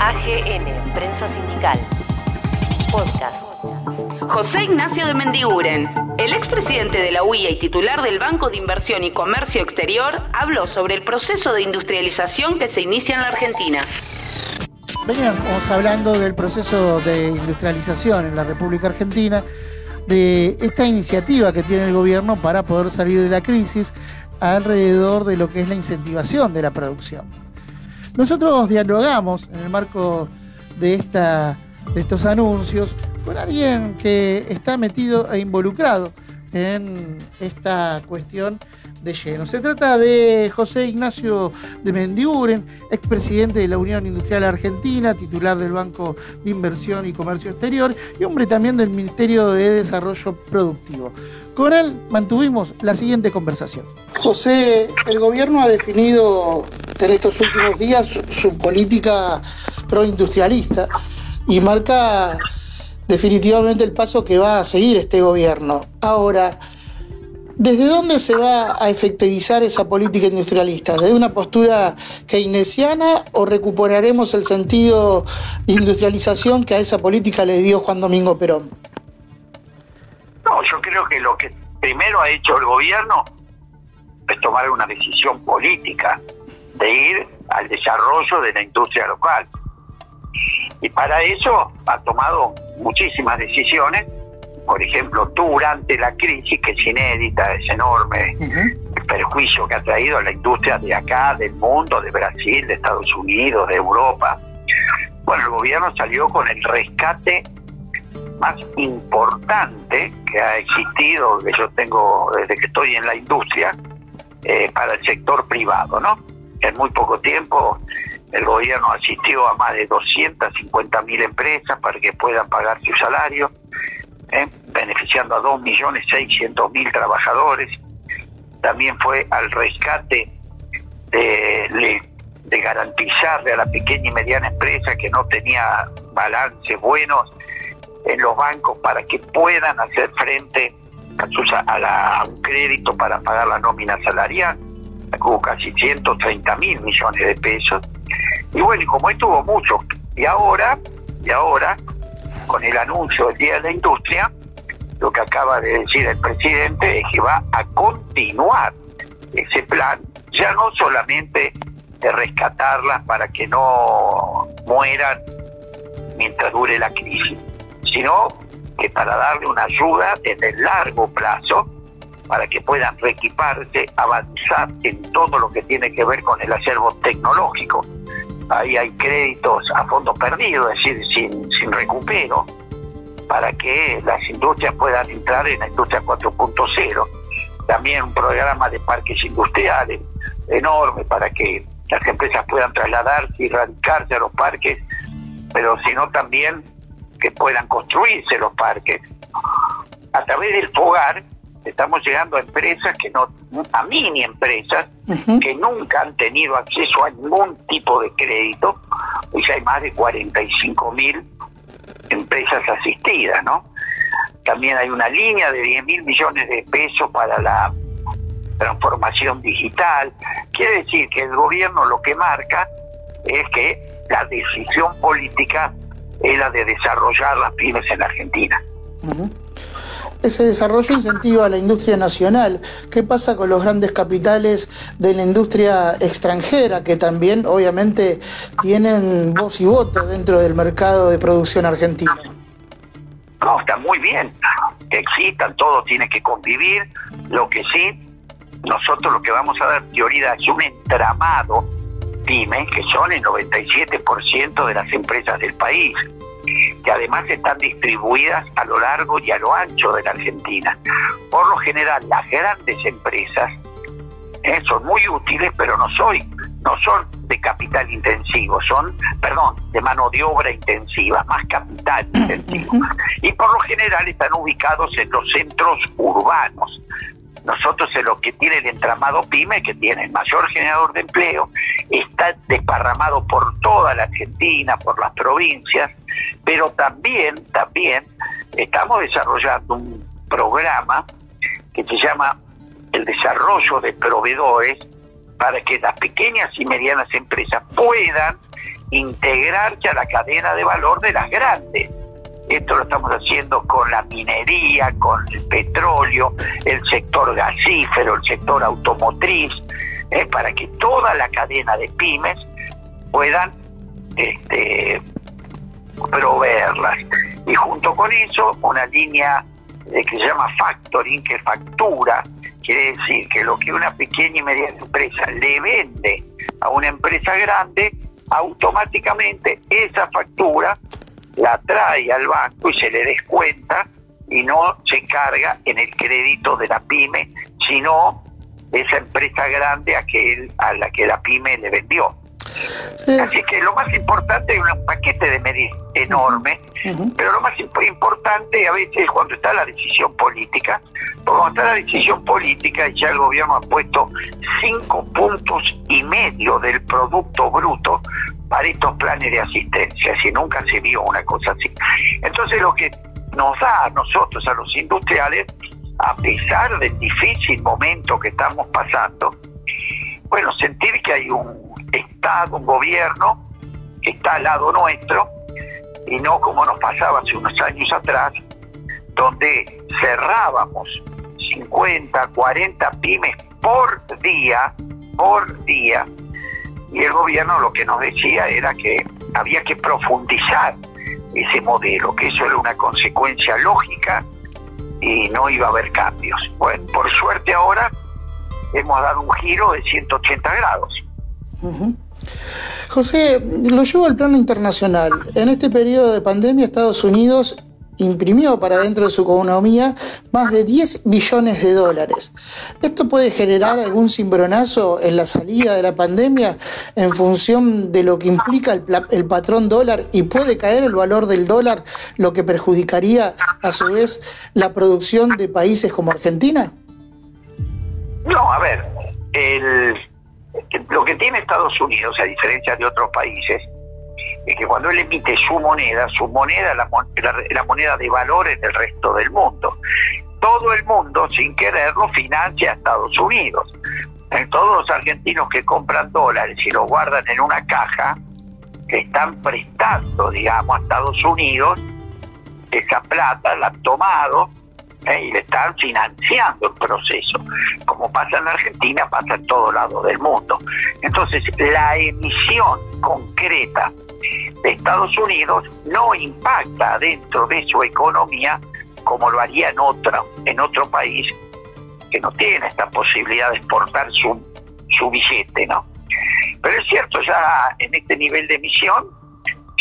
AGN, Prensa Sindical. Podcast. José Ignacio de Mendiguren, el expresidente de la UIA y titular del Banco de Inversión y Comercio Exterior, habló sobre el proceso de industrialización que se inicia en la Argentina. Veníamos hablando del proceso de industrialización en la República Argentina, de esta iniciativa que tiene el gobierno para poder salir de la crisis alrededor de lo que es la incentivación de la producción. Nosotros dialogamos en el marco de, esta, de estos anuncios con alguien que está metido e involucrado en esta cuestión de lleno. Se trata de José Ignacio de Mendiguren, expresidente de la Unión Industrial Argentina, titular del Banco de Inversión y Comercio Exterior y hombre también del Ministerio de Desarrollo Productivo. Con él mantuvimos la siguiente conversación. José, el gobierno ha definido en estos últimos días su, su política proindustrialista y marca definitivamente el paso que va a seguir este gobierno. Ahora, ¿Desde dónde se va a efectivizar esa política industrialista? ¿Desde una postura keynesiana o recuperaremos el sentido de industrialización que a esa política le dio Juan Domingo Perón? No, yo creo que lo que primero ha hecho el gobierno es tomar una decisión política de ir al desarrollo de la industria local. Y para eso ha tomado muchísimas decisiones por ejemplo, durante la crisis, que es inédita, es enorme, el perjuicio que ha traído a la industria de acá, del mundo, de Brasil, de Estados Unidos, de Europa. Bueno, el gobierno salió con el rescate más importante que ha existido, que yo tengo desde que estoy en la industria, eh, para el sector privado, ¿no? En muy poco tiempo el gobierno asistió a más de 250 mil empresas para que puedan pagar su salario ¿eh? beneficiando a 2.600.000 trabajadores. También fue al rescate de, garantizarle a la pequeña y mediana empresa que no tenía balances buenos en los bancos para que puedan hacer frente a, sus, a, un crédito para pagar la nómina salarial. Hubo casi 130 mil millones de pesos. Y bueno, y como estuvo mucho, y ahora, y ahora, con el anuncio del Día de la Industria, lo que acaba de decir el presidente es que va a continuar ese plan, ya no solamente de rescatarlas para que no mueran mientras dure la crisis, sino que para darle una ayuda en el largo plazo para que puedan reequiparse, avanzar en todo lo que tiene que ver con el acervo tecnológico ahí hay créditos a fondo perdido, es decir, sin, sin recupero, para que las industrias puedan entrar en la industria 4.0. También un programa de parques industriales enorme para que las empresas puedan trasladarse y radicarse a los parques, pero sino también que puedan construirse los parques. A través del FOGAR estamos llegando a empresas que no, a mini empresas que nunca han tenido acceso a ningún tipo de crédito, y ya hay más de 45 mil empresas asistidas, ¿no? También hay una línea de 10 mil millones de pesos para la transformación digital. Quiere decir que el gobierno lo que marca es que la decisión política es la de desarrollar las pymes en Argentina ese desarrollo incentiva a la industria nacional. ¿Qué pasa con los grandes capitales de la industria extranjera que también obviamente tienen voz y voto dentro del mercado de producción argentino? No, está muy bien que existan, todo tiene que convivir. Lo que sí, nosotros lo que vamos a dar prioridad es un entramado pyme, que son el 97% de las empresas del país que además están distribuidas a lo largo y a lo ancho de la Argentina. Por lo general, las grandes empresas eh, son muy útiles, pero no soy, no son de capital intensivo, son, perdón, de mano de obra intensiva, más capital intensivo. Y por lo general están ubicados en los centros urbanos. Nosotros en lo que tiene el entramado PYME, que tiene el mayor generador de empleo, está desparramado por toda la Argentina, por las provincias, pero también, también estamos desarrollando un programa que se llama el desarrollo de proveedores para que las pequeñas y medianas empresas puedan integrarse a la cadena de valor de las grandes. Esto lo estamos haciendo con la minería, con el petróleo, el sector gasífero, el sector automotriz, eh, para que toda la cadena de pymes puedan este, proveerlas. Y junto con eso, una línea eh, que se llama factoring, que factura, quiere decir que lo que una pequeña y mediana empresa le vende a una empresa grande, automáticamente esa factura la trae al banco y se le descuenta y no se carga en el crédito de la pyme, sino esa empresa grande a, que a la que la pyme le vendió. Así que lo más importante es un paquete de medidas enorme, pero lo más importante a veces es cuando está la decisión política, porque cuando está la decisión política ya el gobierno ha puesto cinco puntos y medio del Producto Bruto para estos planes de asistencia, si nunca se vio una cosa así. Entonces lo que nos da a nosotros, a los industriales, a pesar del difícil momento que estamos pasando, bueno, sentir que hay un Estado, un gobierno que está al lado nuestro y no como nos pasaba hace unos años atrás, donde cerrábamos 50, 40 pymes por día, por día, y el gobierno lo que nos decía era que había que profundizar ese modelo, que eso era una consecuencia lógica y no iba a haber cambios. Bueno, por suerte ahora hemos dado un giro de 180 grados. José, lo llevo al plano internacional. En este periodo de pandemia, Estados Unidos imprimió para dentro de su economía más de 10 billones de dólares. ¿Esto puede generar algún cimbronazo en la salida de la pandemia en función de lo que implica el, el, patrón dólar y puede caer el valor del dólar, lo que perjudicaría a su vez la producción de países como Argentina? No, a ver, el, lo que tiene Estados Unidos, a diferencia de otros países, es que cuando él emite su moneda, su moneda la, moneda de valor en el resto del mundo. Todo el mundo, sin quererlo, financia a Estados Unidos. En todos los argentinos que compran dólares y los guardan en una caja, están prestando, digamos, a Estados Unidos esa plata, la han tomado ¿eh? y le están financiando el proceso. Como pasa en Argentina, pasa en todo lado del mundo. Entonces, la emisión concreta de Estados Unidos no impacta dentro de su economía como lo haría en otro, en otro país que no tiene esta posibilidad de exportar su, su billete, ¿no? Pero es cierto, ya en este nivel de emisión,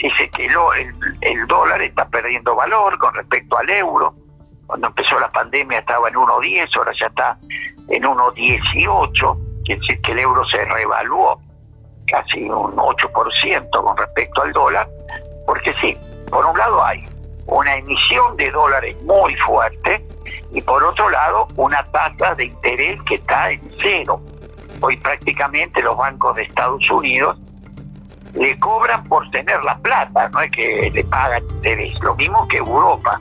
dice que el, el dólar está perdiendo valor con respecto al euro. Cuando empezó la pandemia estaba en 1.10, ahora ya está en 1.18, quiere decir que el euro se revaluó casi un 8% con respecto al dólar, porque sí, por un lado hay una emisión de dólares muy fuerte y por otro lado una tasa de interés que está en cero. Hoy prácticamente los bancos de Estados Unidos le cobran por tener la plata, no es que le pagan interés, lo mismo que Europa.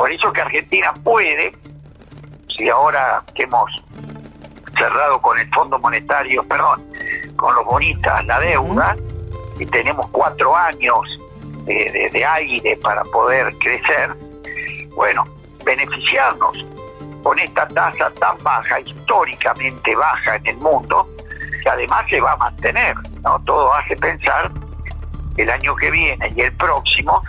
Por eso que Argentina puede, si ahora que hemos cerrado con el Fondo Monetario, perdón, con los bonistas la deuda y tenemos cuatro años de, aire para poder crecer, bueno, beneficiarnos con esta tasa tan baja, históricamente baja en el mundo, que además se va a mantener. ¿no? Todo hace pensar el año que viene y el próximo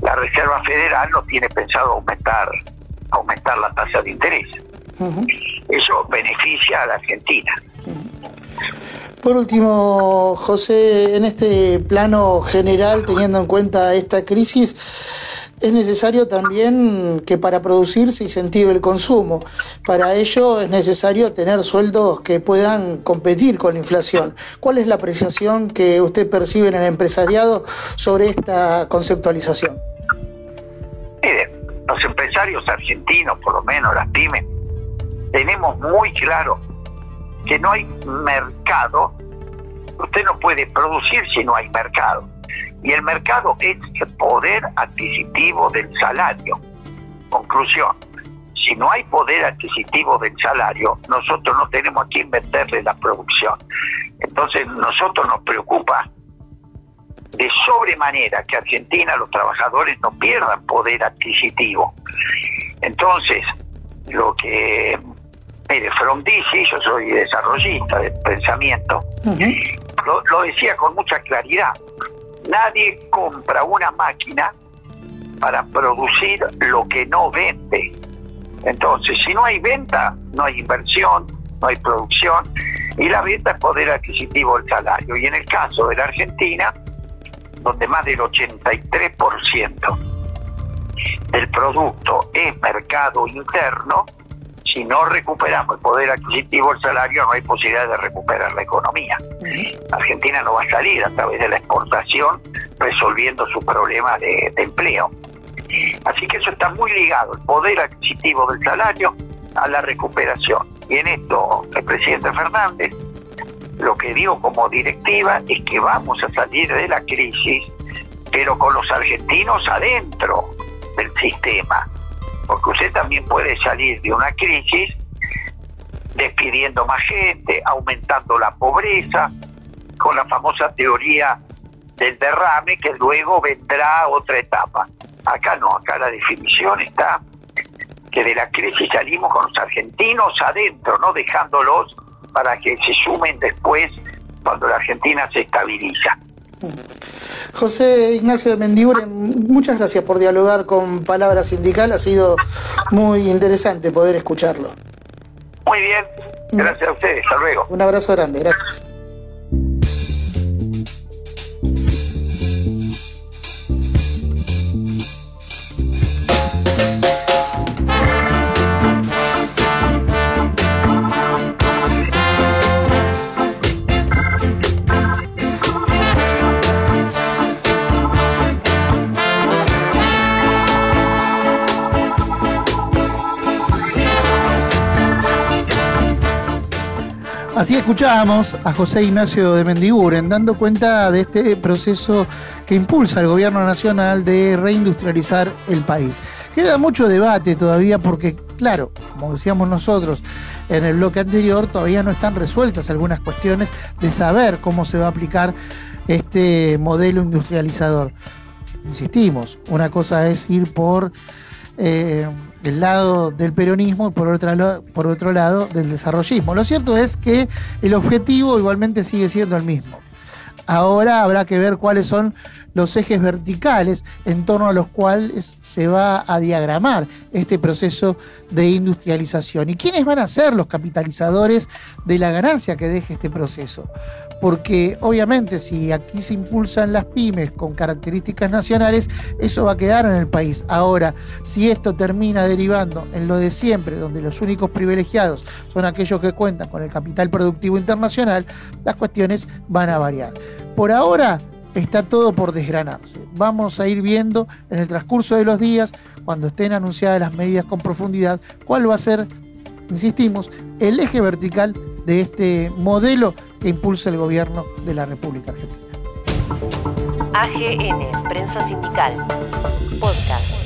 la Reserva Federal no tiene pensado aumentar, aumentar la tasa de interés. Eso beneficia a la Argentina. Por último, José, en este plano general, teniendo en cuenta esta crisis, es necesario también que para producir se incentive el consumo. Para ello es necesario tener sueldos que puedan competir con la inflación. ¿Cuál es la apreciación que usted percibe en el empresariado sobre esta conceptualización? Mire, los empresarios argentinos, por lo menos las pymes, tenemos muy claro que no hay mercado, usted no puede producir si no hay mercado. Y el mercado es el poder adquisitivo del salario. Conclusión, si no hay poder adquisitivo del salario, nosotros no tenemos a quién venderle la producción. Entonces, nosotros nos preocupa de sobremanera que Argentina, los trabajadores no pierdan poder adquisitivo. Entonces, lo que, mire, Frondizi, yo soy desarrollista de pensamiento, lo, lo decía con mucha claridad, nadie compra una máquina para producir lo que no vende. Entonces, si no hay venta, no hay inversión, no hay producción, y la venta es poder adquisitivo del salario. Y en el caso de la Argentina, donde más del 83% del producto es mercado interno, si no recuperamos el poder adquisitivo del salario, no hay posibilidad de recuperar la economía. Argentina no va a salir a través de la exportación resolviendo su problema de, empleo. Así que eso está muy ligado, el poder adquisitivo del salario a la recuperación. Y en esto el presidente Fernández lo que dio como directiva es que vamos a salir de la crisis, pero con los argentinos adentro del sistema. Porque usted también puede salir de una crisis despidiendo más gente, aumentando la pobreza, con la famosa teoría del derrame que luego vendrá otra etapa. Acá no, acá la definición está que de la crisis salimos con los argentinos adentro, no dejándolos para que se sumen después cuando la Argentina se estabiliza. José Ignacio de Mendiguren, muchas gracias por dialogar con Palabra Sindical, ha sido muy interesante poder escucharlo. Muy bien, gracias a ustedes, hasta luego. Un abrazo grande, gracias. Así escuchábamos a José Ignacio de Mendiguren dando cuenta de este proceso que impulsa el gobierno nacional de reindustrializar el país. Queda mucho debate todavía porque, claro, como decíamos nosotros en el bloque anterior, todavía no están resueltas algunas cuestiones de saber cómo se va a aplicar este modelo industrializador. Insistimos, una cosa es ir por... Eh, el lado del peronismo y por otro, por otro lado del desarrollismo. Lo cierto es que el objetivo igualmente sigue siendo el mismo. Ahora habrá que ver cuáles son los ejes verticales en torno a los cuales se va a diagramar este proceso de industrialización y quiénes van a ser los capitalizadores de la ganancia que deje este proceso porque obviamente si aquí se impulsan las pymes con características nacionales, eso va a quedar en el país. Ahora, si esto termina derivando en lo de siempre, donde los únicos privilegiados son aquellos que cuentan con el capital productivo internacional, las cuestiones van a variar. Por ahora está todo por desgranarse. Vamos a ir viendo en el transcurso de los días, cuando estén anunciadas las medidas con profundidad, cuál va a ser, insistimos, el eje vertical de este modelo que impulsa el gobierno de la República Argentina. AGN, Prensa Sindical, Podcast.